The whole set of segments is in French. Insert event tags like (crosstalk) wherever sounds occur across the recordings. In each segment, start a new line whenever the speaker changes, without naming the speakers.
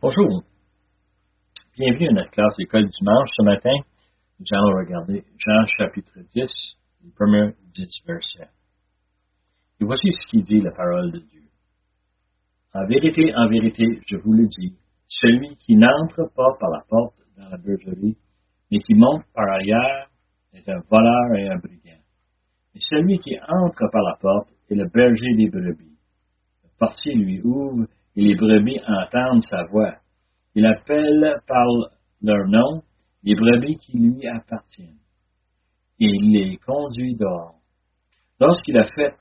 Bonjour. Bienvenue à notre classe d'école dimanche. Ce matin, nous allons regarder Jean chapitre 10, les premiers 10 versets. Et voici ce qui dit la parole de Dieu. En vérité, en vérité, je vous le dis, celui qui n'entre pas par la porte dans la bergerie, mais qui monte par ailleurs, est un voleur et un brigand. Et celui qui entre par la porte est le berger des brebis. Le portier lui ouvre et les brebis entendent sa voix. Il appelle par leur nom les brebis qui lui appartiennent. Et il les conduit dehors. Lorsqu'il a fait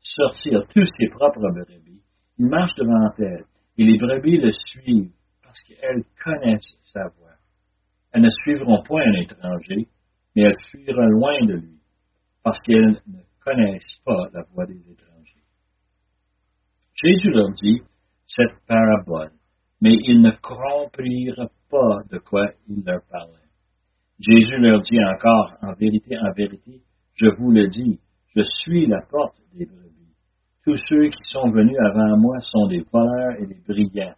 sortir tous ses propres brebis, il marche devant elles, et les brebis le suivent, parce qu'elles connaissent sa voix. Elles ne suivront point un étranger, mais elles fuiront loin de lui, parce qu'elles ne connaissent pas la voix des étrangers. Jésus leur dit, cette parabole, mais ils ne comprirent pas de quoi il leur parlait. Jésus leur dit encore, en vérité, en vérité, je vous le dis, je suis la porte des brebis. Tous ceux qui sont venus avant moi sont des voleurs et des brigands,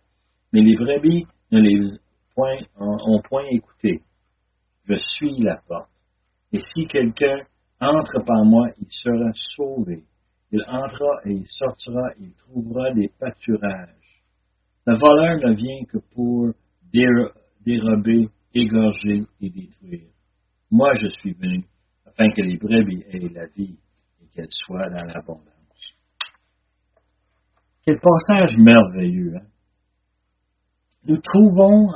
mais les brebis ne les ont point écouté. Je suis la porte. Et si quelqu'un entre par moi, il sera sauvé. Il entrera et il sortira, il trouvera des pâturages. Le voleur ne vient que pour dérober, égorger et détruire. Moi, je suis venu afin que les brebis aient la vie et qu'elles soient dans l'abondance. Quel passage merveilleux. Hein? Nous trouvons,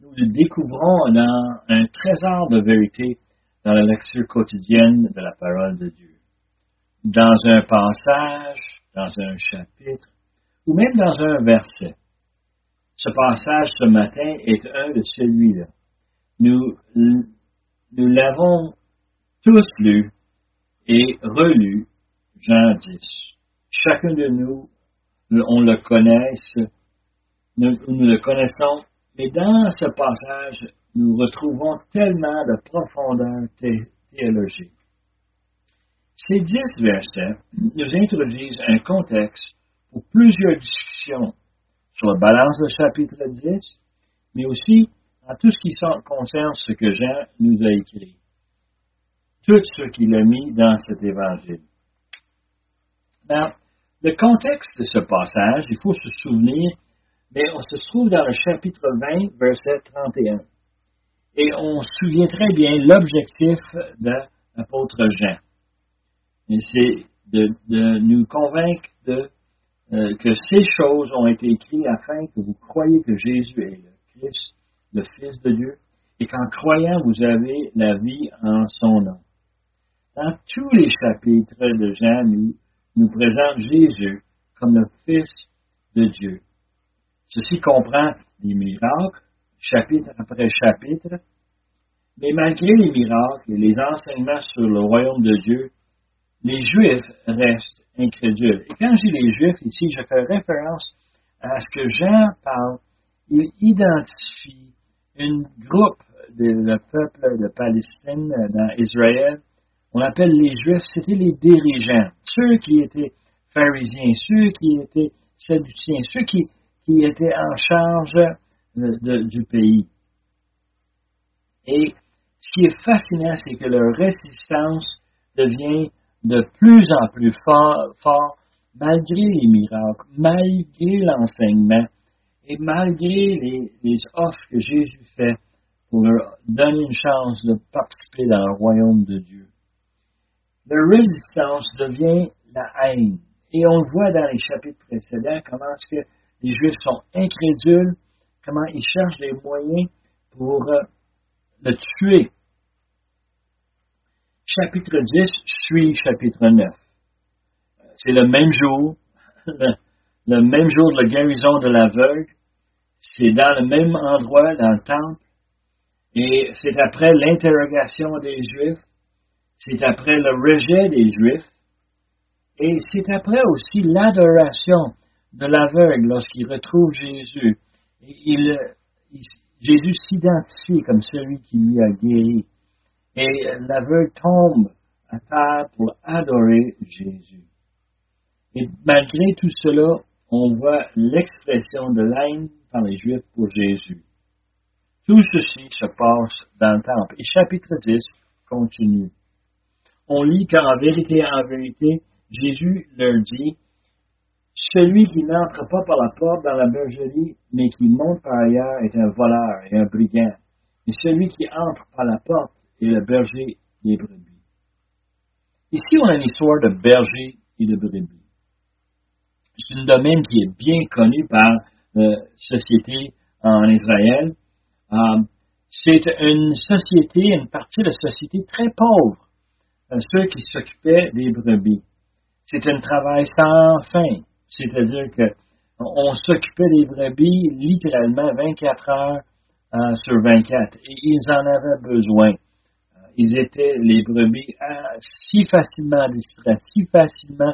nous découvrons dans un trésor de vérité dans la lecture quotidienne de la parole de Dieu. Dans un passage, dans un chapitre, ou même dans un verset. Ce passage ce matin est un de celui-là. Nous, l'avons tous lu et relu, Jean 10. Chacun de nous, on le connaisse, nous, nous le connaissons, mais dans ce passage, nous retrouvons tellement de profondeur théologique. Ces dix versets nous introduisent un contexte pour plusieurs discussions sur la balance du chapitre 10, mais aussi en tout ce qui concerne ce que Jean nous a écrit. Tout ce qu'il a mis dans cet évangile. Now, le contexte de ce passage, il faut se souvenir, mais on se trouve dans le chapitre 20, verset 31. Et on se souvient très bien l'objectif de l'apôtre Jean. C'est de, de, nous convaincre de euh, que ces choses ont été écrites afin que vous croyiez que Jésus est le Christ, le Fils de Dieu, et qu'en croyant, vous avez la vie en son nom. Dans tous les chapitres de Jean, nous, nous présente Jésus comme le Fils de Dieu. Ceci comprend des miracles, chapitre après chapitre, mais malgré les miracles et les enseignements sur le royaume de Dieu, les Juifs restent incrédules. Et quand je dis les Juifs, ici, je fais référence à ce que Jean parle. Il identifie un groupe de peuple de Palestine dans Israël. On appelle les Juifs, c'était les dirigeants, ceux qui étaient pharisiens, ceux qui étaient sadduciens, ceux qui, qui étaient en charge du pays. Et ce qui est fascinant, c'est que leur résistance devient de plus en plus fort, malgré les miracles, malgré l'enseignement et malgré les, les, offres que Jésus fait pour leur donner une chance de participer dans le royaume de Dieu. Leur résistance devient la haine. Et on le voit dans les chapitres précédents, comment est-ce que les Juifs sont incrédules, comment ils cherchent des moyens pour euh, le tuer chapitre 10 suit chapitre 9. C'est le même jour, (laughs) le, même jour de la guérison de l'aveugle. C'est dans le même endroit, dans le temple. Et c'est après l'interrogation des Juifs. C'est après le rejet des Juifs. Et c'est après aussi l'adoration de l'aveugle lorsqu'il retrouve Jésus. Jésus s'identifie comme celui qui lui a guéri et l'aveugle tombe à terre pour adorer Jésus. Et malgré tout cela, on voit l'expression de l'haine par les Juifs pour Jésus. Tout ceci se passe dans le temple. Et chapitre 10 continue. On lit qu'en vérité, en vérité, Jésus leur dit, celui qui n'entre pas par la porte dans la bergerie, mais qui monte par ailleurs, est un voleur et un brigand. Et celui qui entre par la porte est le berger des brebis. Ici, on a une histoire de berger et de brebis. C'est un domaine qui est bien connu par la société en Israël. Euh, c'est une société, une partie de la société très pauvre, euh, ceux qui s'occupaient des brebis. C'est un travail sans fin, c'est-à-dire que on s'occupait des brebis littéralement 24 heures euh, sur 24 et ils en avaient besoin. Ils étaient les brebis si facilement distraits, si facilement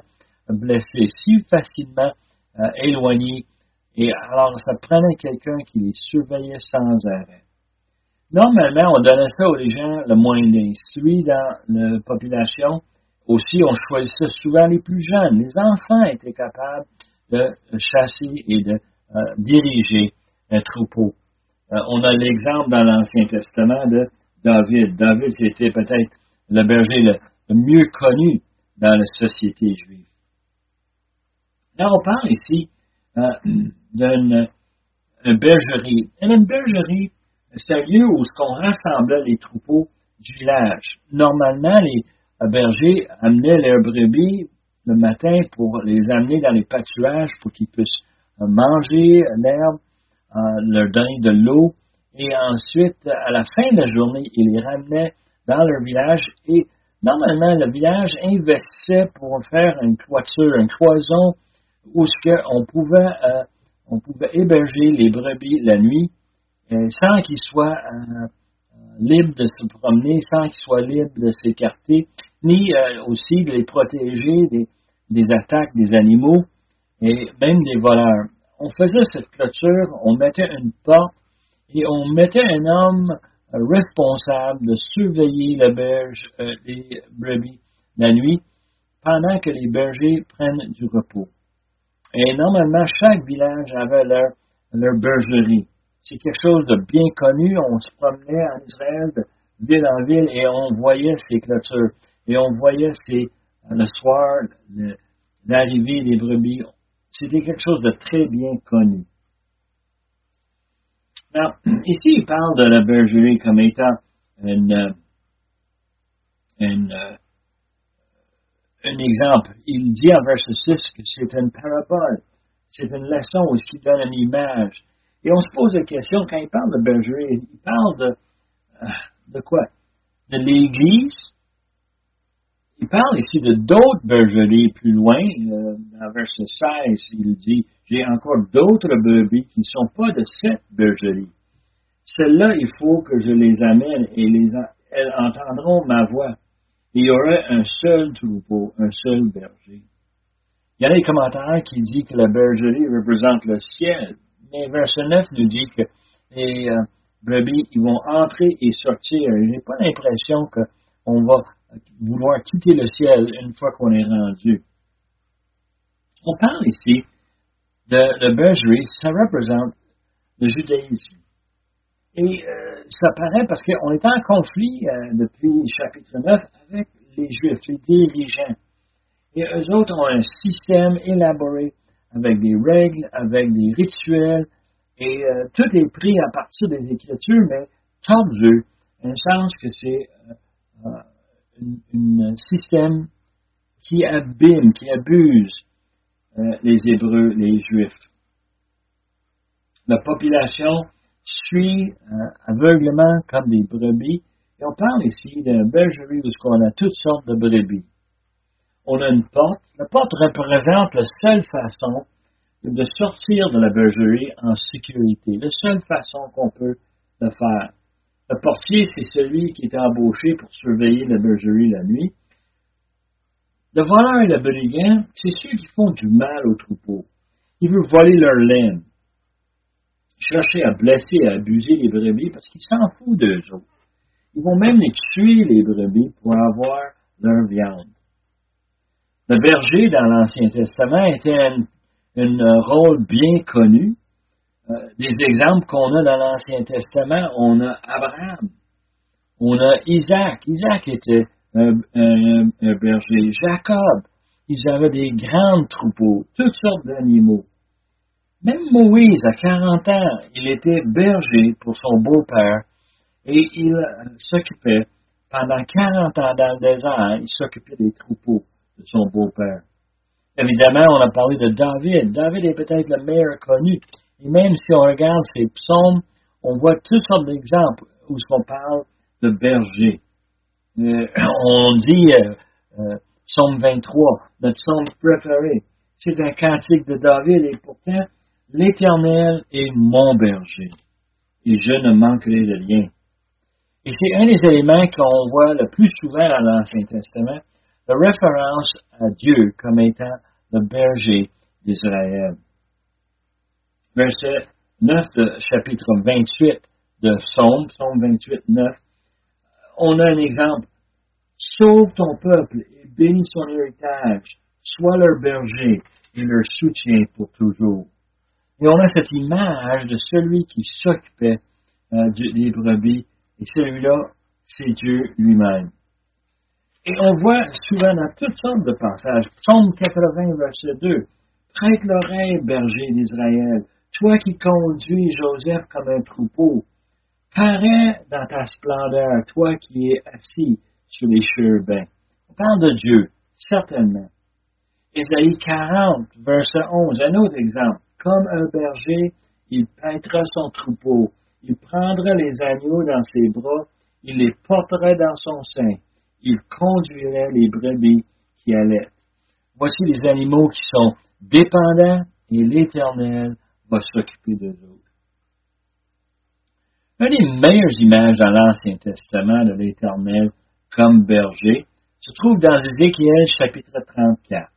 blessés, si facilement éloignés. Et alors, ça prenait quelqu'un qui les surveillait sans arrêt. Normalement, on donnait ça aux gens le moins instruits dans la population. Aussi, on choisissait souvent les plus jeunes. Les enfants étaient capables de chasser et de euh, diriger un troupeau. Euh, on a l'exemple dans l'Ancien Testament de David. David, c'était peut-être le berger le, mieux connu dans la société juive. Là, on parle ici euh, d'une bergerie. Et une bergerie, c'est un lieu où on rassemblait les troupeaux du village. Normalement, les bergers amenaient leurs brebis le matin pour les amener dans les pâturages pour qu'ils puissent manger l'herbe, euh, leur donner de l'eau, et ensuite, à la fin de la journée, ils les ramenaient dans leur village et normalement, le village investissait pour faire une toiture, une cloison où ce on pouvait, euh, on pouvait héberger les brebis la nuit euh, sans qu'ils soient euh, libres de se promener, sans qu'ils soient libres de s'écarter, ni aussi de les protéger des, des attaques des animaux et même des voleurs. On faisait cette clôture, on mettait une porte et on mettait un homme responsable de surveiller la berge, les brebis la nuit pendant que les bergers prennent du repos. Et normalement, chaque village avait leur, leur bergerie. C'est quelque chose de bien connu. On se promenait en Israël de ville en ville et on voyait ces clôtures. Et on voyait ces, le soir l'arrivée des brebis. C'était quelque chose de très bien connu. Alors, ici, il parle de la bergerie comme étant une, un exemple. Il dit en verset 6 que c'est une parabole. C'est une leçon où il donne une image. Et on se pose la question, quand il parle de bergerie, il parle de, euh, de quoi? De l'Église? Il parle ici de d'autres bergeries plus loin. Euh, dans verset 16, il dit, j'ai encore d'autres brebis qui ne sont pas de cette bergerie. Celles-là, il faut que je les amène et les, elles entendront ma voix il y aurait un seul troupeau, un seul berger. Il y a des commentaires qui disent que la bergerie représente le ciel, mais verset 9 nous dit que les euh, brebis, ils vont entrer et sortir. Je n'ai pas l'impression qu'on va vouloir quitter le ciel une fois qu'on est rendu. On parle ici de la bergerie, ça représente le judaïsme. Et euh, ça paraît parce qu'on est en conflit euh, depuis chapitre 9 avec les Juifs, les dirigeants. Et eux autres ont un système élaboré avec des règles, avec des rituels, et euh, tout est pris à partir des Écritures, mais tordu, un sens que c'est un système qui abîme, qui abuse les Hébreux, les Juifs. La population suit euh, aveuglement comme des brebis. Et on parle ici d'une bergerie où on a toutes sortes de brebis. On a une porte. La porte représente la seule façon de sortir de la bergerie en sécurité. La seule façon qu'on peut le faire. Le portier, c'est celui qui est embauché pour surveiller la bergerie la nuit. Le voleur et le brigand, c'est ceux qui font du mal aux troupeaux. Ils veulent voler leur laine chercher à blesser et à abuser les brebis parce qu'ils s'en foutent d'eux autres. Ils vont même les tuer, les brebis, pour avoir leur viande. Le berger, dans l'Ancien Testament, était un rôle bien connu. Euh, des exemples qu'on a dans l'Ancien Testament, on a Abraham, on a Isaac. Isaac était un, berger. Jacob, ils avaient des grands troupeaux, toutes sortes d'animaux. Même Moïse, à 40 ans, il était berger pour son beau-père et il s'occupait, pendant 40 ans dans le désert, il s'occupait des troupeaux de son beau-père. Évidemment, on a parlé de David. David est peut-être le meilleur connu. Et même si on regarde ses psaumes, on voit toutes sortes d'exemples où on parle de berger. Euh, on dit euh, euh, psaume 23, notre psaume préféré. C'est un cantique de David et pourtant, l'Éternel est mon berger et je ne manquerai de rien. Et c'est un des éléments qu'on voit le plus souvent dans l'Ancien Testament, la référence à Dieu comme étant le berger d'Israël. Verset 9 de chapitre 28 de Psaume, Psaume 28, 9, on a un exemple. Sauve ton peuple et bénis son héritage. Sois leur berger et leur soutien pour toujours. Et on a cette image de celui qui s'occupait euh, des brebis, et celui-là, c'est Dieu lui-même. Et on voit souvent dans toutes sortes de passages, Psaume 80, verset 2, Prête l'oreille, berger d'Israël, toi qui conduis Joseph comme un troupeau, parais dans ta splendeur, toi qui es assis sur les chérubins. On parle de Dieu, certainement. Ésaïe 40, verset 11, un autre exemple. Comme un berger, il paîtra son troupeau, il prendra les agneaux dans ses bras, il les portera dans son sein il conduirait les brebis qui allaient. Voici les animaux qui sont dépendants et l'Éternel va s'occuper d'eux autres. Une des meilleures images dans l'Ancien Testament de l'Éternel comme berger se trouve dans Ézéchiel chapitre 34.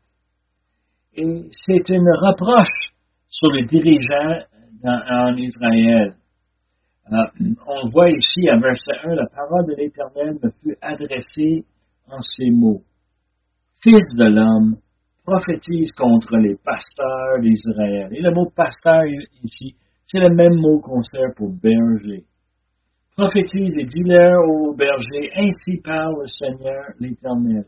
Et c'est une reproche sur les dirigeants en Israël. Euh, on voit ici à verset 1, la parole de l'Éternel me fut adressée en ces mots. Fils de l'homme, prophétise contre les pasteurs d'Israël. Et le mot pasteur ici, c'est le même mot qu'on sert pour berger. Prophétise et dis-leur aux bergers, ainsi parle le Seigneur l'Éternel.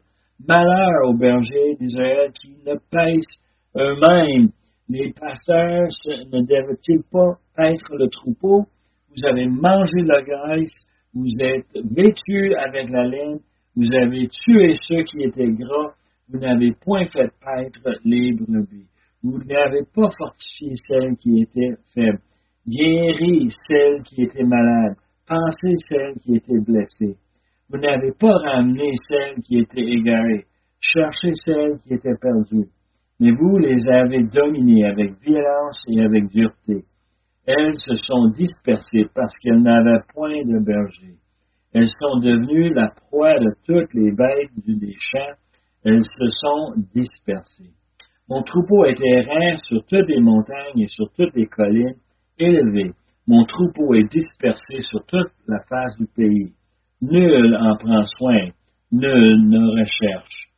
Malheur aux bergers d'Israël qui ne pèsent eux-mêmes. Les pasteurs ne doivent-ils pas être le troupeau? vous avez mangé la graisse, vous êtes vêtus avec la laine, vous avez tué ceux qui étaient gras, vous n'avez point fait paître les brebis. Vous n'avez pas fortifié celles qui étaient faibles, guéri celles qui étaient malades, pensé celles qui étaient blessées. Vous n'avez pas ramené celles qui étaient égarées, cherché celles qui étaient perdues. Mais vous les avez dominées avec violence et avec dureté elles se sont dispersées parce qu'elles n'avaient point de berger. Elles sont devenues la proie de toutes les bêtes des champs. Elles se sont dispersées. Mon troupeau est errant sur toutes les montagnes et sur toutes les collines élevées. Mon troupeau est dispersé sur toute la face du pays. Nul en prend soin, nul ne recherche.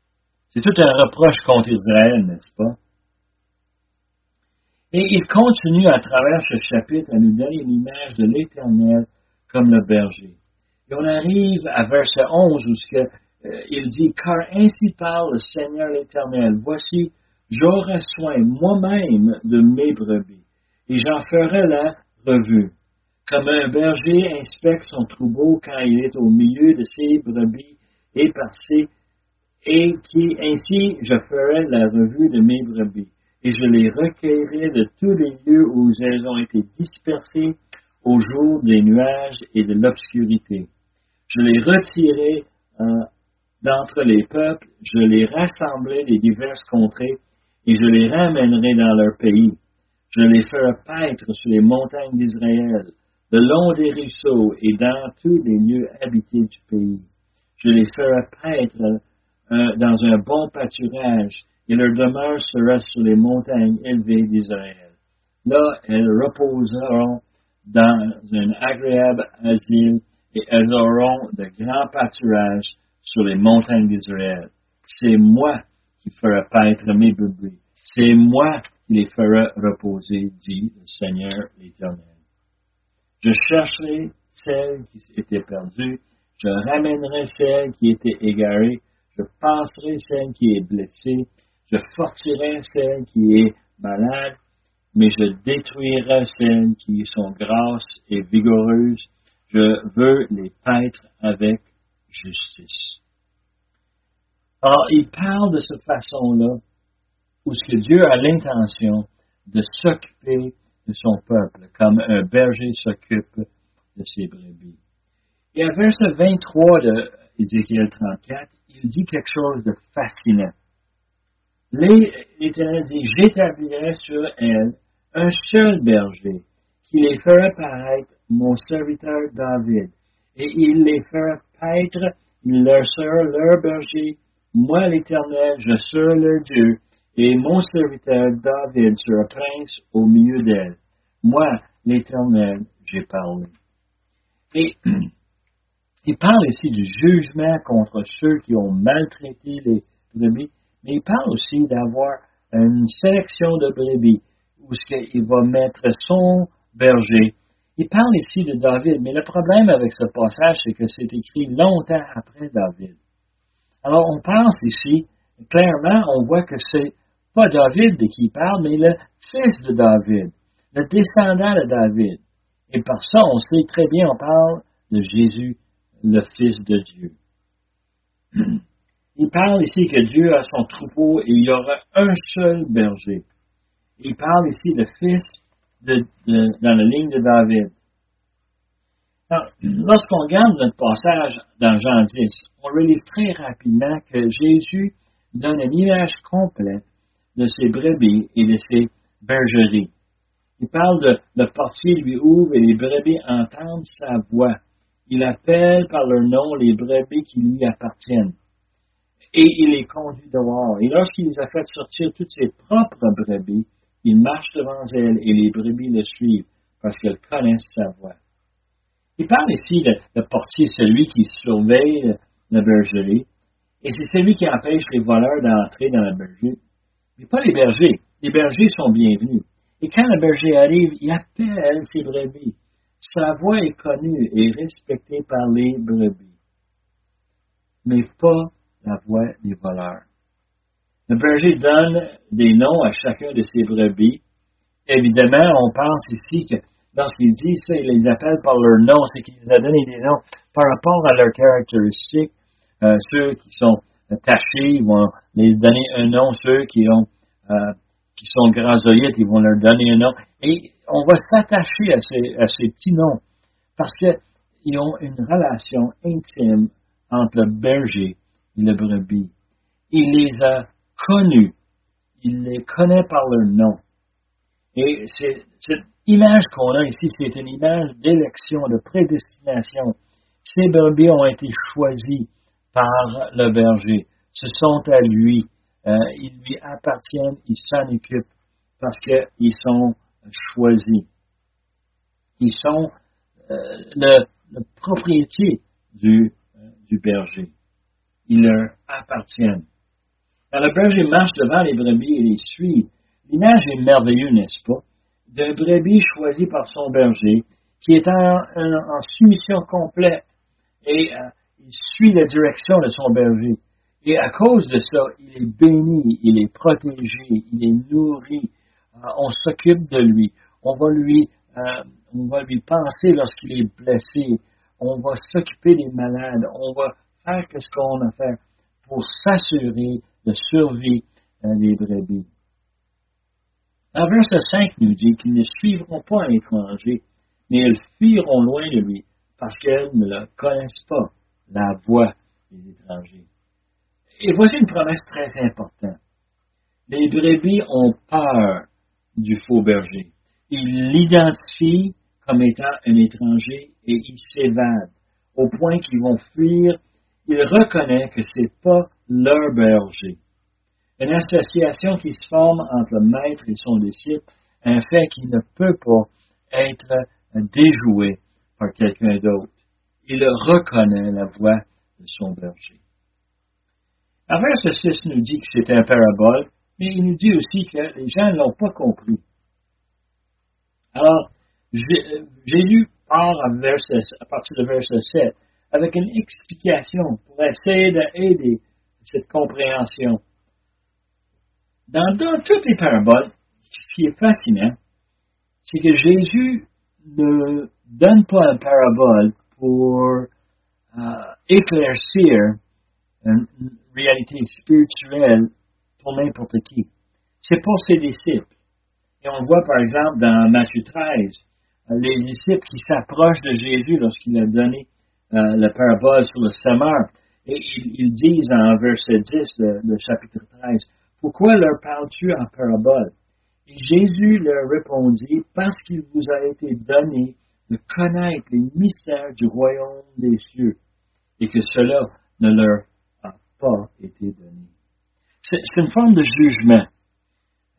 C'est tout un reproche contre Israël, n'est-ce pas? Et il continue à travers ce chapitre à nous donner une image de l'Éternel comme le berger. Et on arrive à verset 11 où euh, il dit, car ainsi parle le Seigneur l'Éternel, voici, j'aurai soin moi-même de mes brebis, et j'en ferai la revue. Comme un berger inspecte son troupeau quand il est au milieu de ses brebis éparcées, et qui ainsi je ferai la revue de mes brebis et je les recueillerai de tous les lieux où elles ont été dispersées au jour des nuages et de l'obscurité. Je les retirerai euh, d'entre les peuples, je les rassemblerai des diverses contrées, et je les ramènerai dans leur pays. Je les ferai paître sur les montagnes d'Israël, le long des ruisseaux et dans tous les lieux habités du pays. Je les ferai paître dans un bon pâturage, et leur demeure sera sur les montagnes élevées d'Israël. Là, elles reposeront dans un agréable asile et elles auront de grands pâturages sur les montagnes d'Israël. C'est moi qui ferai paître mes brebis. C'est moi les fera reposer, dit le Seigneur l'Éternel. Je chercherai celle qui était perdue, je ramènerai celle qui était égarée, je passerai celle qui est blessée, je fortirai celle qui est malade, mais je détruirai celles qui sont grasses et vigoureuses. Je veux les paître avec justice. Alors, il parle de cette façon-là, où ce que Dieu a l'intention de s'occuper de son peuple, comme un berger s'occupe de ses brebis. Et à verset 23 de Ézéchiel 34, il dit quelque chose de fascinant. L'Éternel dit, j'établirai sur elle un seul berger, qui les fera paraître mon serviteur David, et il les fera paître, il leur sera leur berger, moi l'Éternel, je serai leur Dieu, et mon serviteur David sera prince au milieu d'elle. Moi, l'Éternel, j'ai parlé. Et (clears throat) il parle ici du jugement contre ceux qui ont maltraité les brebis, mais il parle aussi d'avoir une sélection de brebis où il va mettre son berger. Il parle ici de David, mais le problème avec ce passage, c'est que c'est écrit longtemps après David. Alors, on pense ici, clairement, on voit que c'est pas David de qui il parle, mais le fils de David, le descendant de David. Et par ça, on sait très bien, on parle de Jésus, le Fils de Dieu. Il parle ici que Dieu a son troupeau et il y aura un seul berger. Il parle ici de fils de, dans la ligne de David. Lorsqu'on regarde notre passage dans Jean 10, on réalise très rapidement que Jésus donne une image complète de ses brebis et de ses bergeries. Il parle de le portier lui ouvre et les brebis entendent sa voix. Il appelle par leur nom les brebis qui lui appartiennent. Et il les conduit dehors. Et lorsqu'il les a fait sortir toutes ses propres brebis, il marche devant elles et les brebis le suivent parce qu'elles connaissent sa voix. Il parle ici de, le portier, celui qui surveille la bergerie, et c'est celui qui empêche les voleurs d'entrer dans la bergerie. Mais pas les bergers. Les bergers sont bienvenus. Et quand le berger arrive, il appelle ses brebis. Sa voix est connue et respectée par les brebis, mais pas la voix des voleurs. Le berger donne des noms à chacun de ses brebis. Évidemment, on pense ici que lorsqu'il dit ça, il les appelle par leur nom, c'est qu'il les a donné des noms par rapport à leurs caractéristiques. Euh, ceux qui sont tachés, ils vont les donner un nom. Ceux qui ont euh, qui sont grasoïdes, ils vont leur donner un nom. Et on va s'attacher à ces, à ces petits noms parce qu'ils ont une relation intime entre le berger et le brebis. Il les a connus. Il les connaît par leur nom. Et cette image qu'on a ici, c'est une image d'élection, de prédestination. Ces brebis ont été choisis par le berger. Ce sont à lui. Euh, ils lui appartiennent, ils s'en occupent parce qu'ils sont choisis. Ils sont euh, le, le, propriété du, euh, du berger. Ils leur appartiennent. Quand le berger marche devant les brebis et les suit, l'image est merveilleuse, n'est-ce pas? D'un brebis choisi par son berger, qui est en, en, soumission complète et euh, il suit la direction de son berger. Et à cause de ça, il est béni, il est protégé, il est nourri. Euh, on s'occupe de lui. On va lui, euh, on va lui penser lorsqu'il est blessé. On va s'occuper des malades. On va faire ce qu'on a à faire pour s'assurer de survie des brebis. En verset 5 nous dit qu'ils ne suivront pas un étranger, mais elles fuiront loin de lui, parce qu'elles ne le connaissent pas, la voix des étrangers. Et voici une promesse très importante. Les brebis ont peur du faux berger. Ils l'identifient comme étant un étranger et ils s'évadent au point qu'ils vont fuir. Ils reconnaissent que c'est pas leur berger une association qui se forme entre le maître et son disciple, un fait qui ne peut pas être déjoué par quelqu'un d'autre. Il reconnaît la voix de son berger. En verset 6 nous dit que c'est un parabole, Mais il nous dit aussi que les gens ne l'ont pas compris. Alors, Jésus part à, à partir de verset 7 avec une explication pour essayer d'aider cette compréhension. Dans, toutes les paraboles, ce qui est fascinant, c'est que Jésus ne donne pas une parabole pour euh, éclaircir une, réalité spirituelle pour n'importe qui. C'est pour ses disciples. Et on voit par exemple dans Matthieu 13, les disciples qui s'approchent de Jésus lorsqu'il a donné euh, la parabole sur le semeur. Et ils, disent en verset 10 de, chapitre 13, Pourquoi leur parles-tu en parabole? Et Jésus leur répondit, Parce qu'il vous a été donné de connaître les mystères du royaume des cieux, et que cela ne leur a pas été donné. C'est une forme de jugement.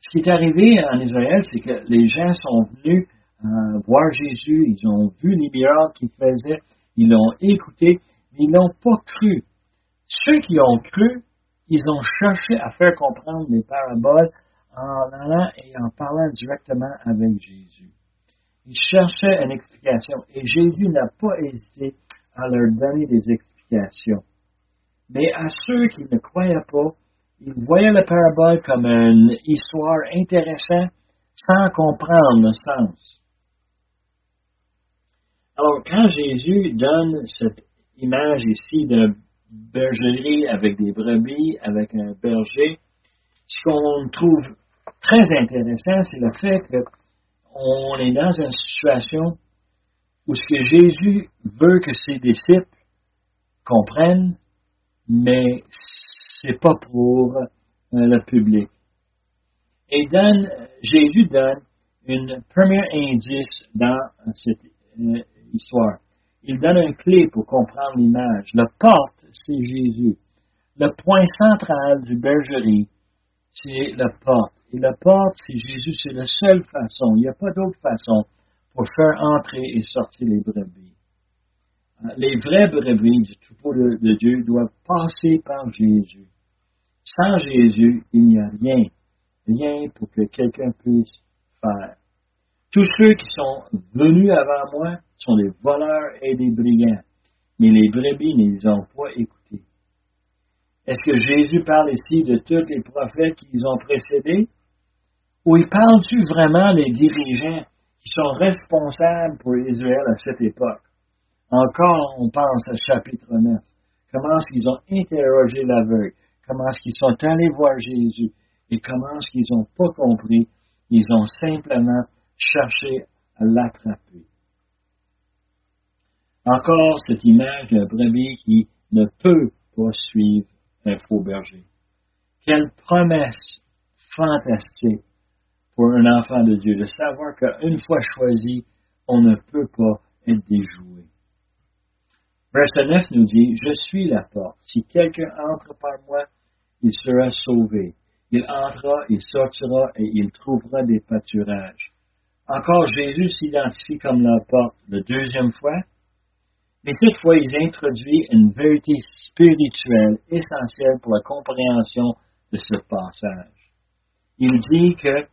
Ce qui est arrivé en Israël, c'est que les gens sont venus euh, voir Jésus, ils ont vu les miracles qu'il faisait, ils l'ont écouté, mais ils n'ont pas cru. Ceux qui ont cru, ils ont cherché à faire comprendre les paraboles en allant et en parlant directement avec Jésus. Ils cherchaient une explication et Jésus n'a pas hésité à leur donner des explications. Mais à ceux qui ne croyaient pas, ils voyaient la parabole comme une histoire intéressante sans comprendre le sens. Alors, quand Jésus donne cette image ici d'une bergerie avec des brebis, avec un berger, ce qu'on trouve très intéressant, c'est le fait qu'on est dans une situation où ce que Jésus veut que ses disciples comprennent, mais c'est pas pour euh, le public. Et donne, Jésus donne un premier indice dans cette euh, histoire. Il donne une clé pour comprendre l'image. La porte, c'est Jésus. Le point central du bergerie, c'est la porte. Et la porte, c'est Jésus. C'est la seule façon. Il n'y a pas d'autre façon pour faire entrer et sortir les brebis. Les vraies brebis du troupeau de, de Dieu doivent passer par Jésus. Sans Jésus, il n'y a rien. Rien pour que quelqu'un puisse faire. Tous ceux qui sont venus avant moi sont des voleurs et des brigands, mais les brebis ne les ont pas écoutés. Est-ce que Jésus parle ici de tous les prophètes qui les ont précédés? Ou il parle-tu vraiment des dirigeants qui sont responsables pour Israël à cette époque? Encore, on pense à chapitre 9. Comment est-ce qu'ils ont interrogé l'aveugle? Comment est-ce qu'ils sont allés voir Jésus? Et comment est-ce qu'ils n'ont pas compris? Ils ont simplement cherché à l'attraper. Encore cette image d'un brebis qui ne peut pas suivre un faux berger. Quelle promesse fantastique pour un enfant de Dieu de savoir qu'une fois choisi, on ne peut pas être déjoué. Verset 9 nous dit, Je suis la porte. Si quelqu'un entre par moi, il sera sauvé. Il entrera, il sortira et il trouvera des pâturages. Encore Jésus s'identifie comme la porte la deuxième fois, mais cette fois il introduit une vérité spirituelle essentielle pour la compréhension de ce passage. Il dit que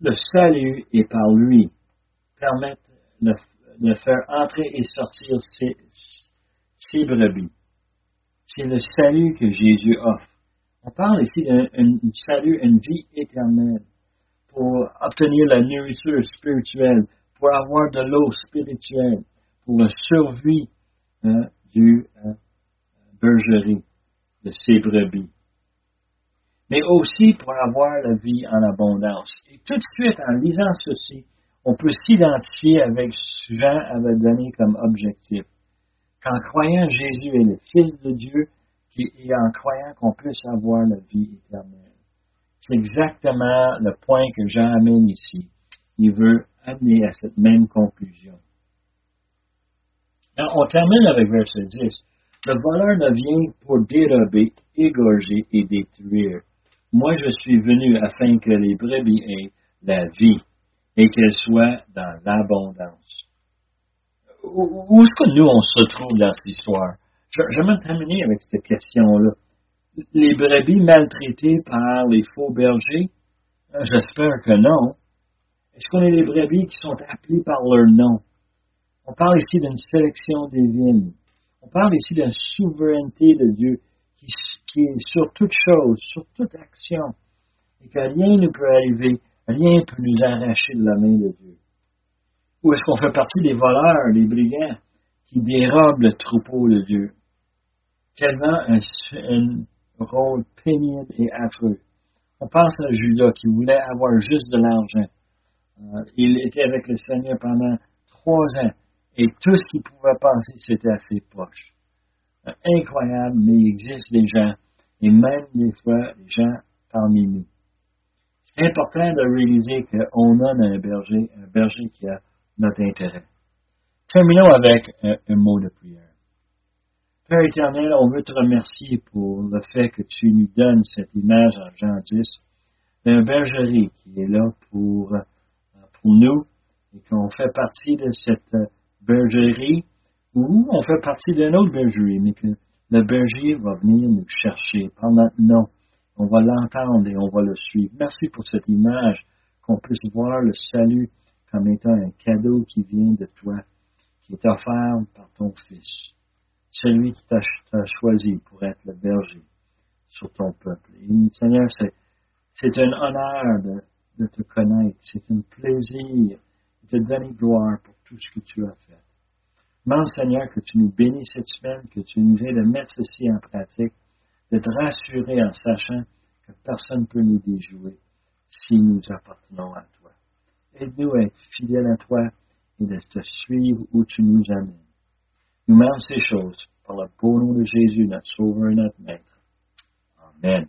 le salut est par lui, permettre de, faire entrer et sortir ses, brebis. C'est le salut que Jésus offre. On parle ici d'un salut, une vie éternelle pour obtenir la nourriture spirituelle, pour avoir de l'eau spirituelle, pour la survie hein, du euh, bergerie, de ses brebis. Mais aussi pour avoir la vie en abondance. Et tout de suite, en lisant ceci, on peut s'identifier avec ce que Jean avait donné comme objectif. Qu'en croyant Jésus est le Fils de Dieu, et en croyant qu'on puisse avoir la vie éternelle. C'est exactement le point que Jean amène ici. Il veut amener à cette même conclusion. on termine avec verset 10. Le voleur ne vient pour dérober, égorger et détruire. Moi, je suis venu afin que les brebis aient la vie et qu'elles soient dans l'abondance. Où est-ce que nous, on se trouve dans cette histoire? J'aimerais terminer avec cette question-là. les brebis maltraitées par les faux bergers? Euh, j'espère que non. Est-ce qu'on est des brebis qui sont appelées par leur nom? On parle ici d'une sélection divine. On parle ici d'une souveraineté de Dieu qui, qui, est sur toute chose, sur toute action, et que rien ne peut arriver, rien ne peut nous arracher de la main de Dieu. Ou est-ce qu'on fait partie des voleurs, des brigands, qui dérobent le troupeau de Dieu? Tellement un, rôle pénible et affreux. On pense à Judas qui voulait avoir juste de l'argent. Euh, il était avec le Seigneur pendant trois ans et tout ce qu'il pouvait penser, c'était à ses poches. Euh, incroyable, mais il existe des gens, et même des fois, des gens parmi nous. C'est important de réaliser qu'on a un berger, un berger qui a notre intérêt. Terminons avec un, un mot de prière. Père éternel, on veut te remercier pour le fait que tu nous donnes cette image en Jean 10 d'un bergerie qui est là pour pour nous et qu'on fait partie de cette bergerie ou on fait partie d'une autre bergerie, mais que le berger va venir nous chercher par notre nom. On va l'entendre et on va le suivre. Merci pour cette image, qu'on puisse voir le salut comme étant un cadeau qui vient de toi, qui est offert par ton Fils, celui qui t'a choisi pour être le berger sur ton peuple. Et, Seigneur, c'est un honneur de, de te connaître. C'est un plaisir de te donner gloire pour tout ce que tu as fait. Demande, Seigneur, que tu nous bénisses cette semaine, que tu nous aides à mettre ceci en pratique, de te rassurer en sachant que personne ne peut nous déjouer si nous appartenons à toi. Aide-nous à être fidèles à toi et de te suivre où tu nous amènes. Nous demandons ces choses par le beau nom de Jésus, notre Sauveur et notre Maître. Amen.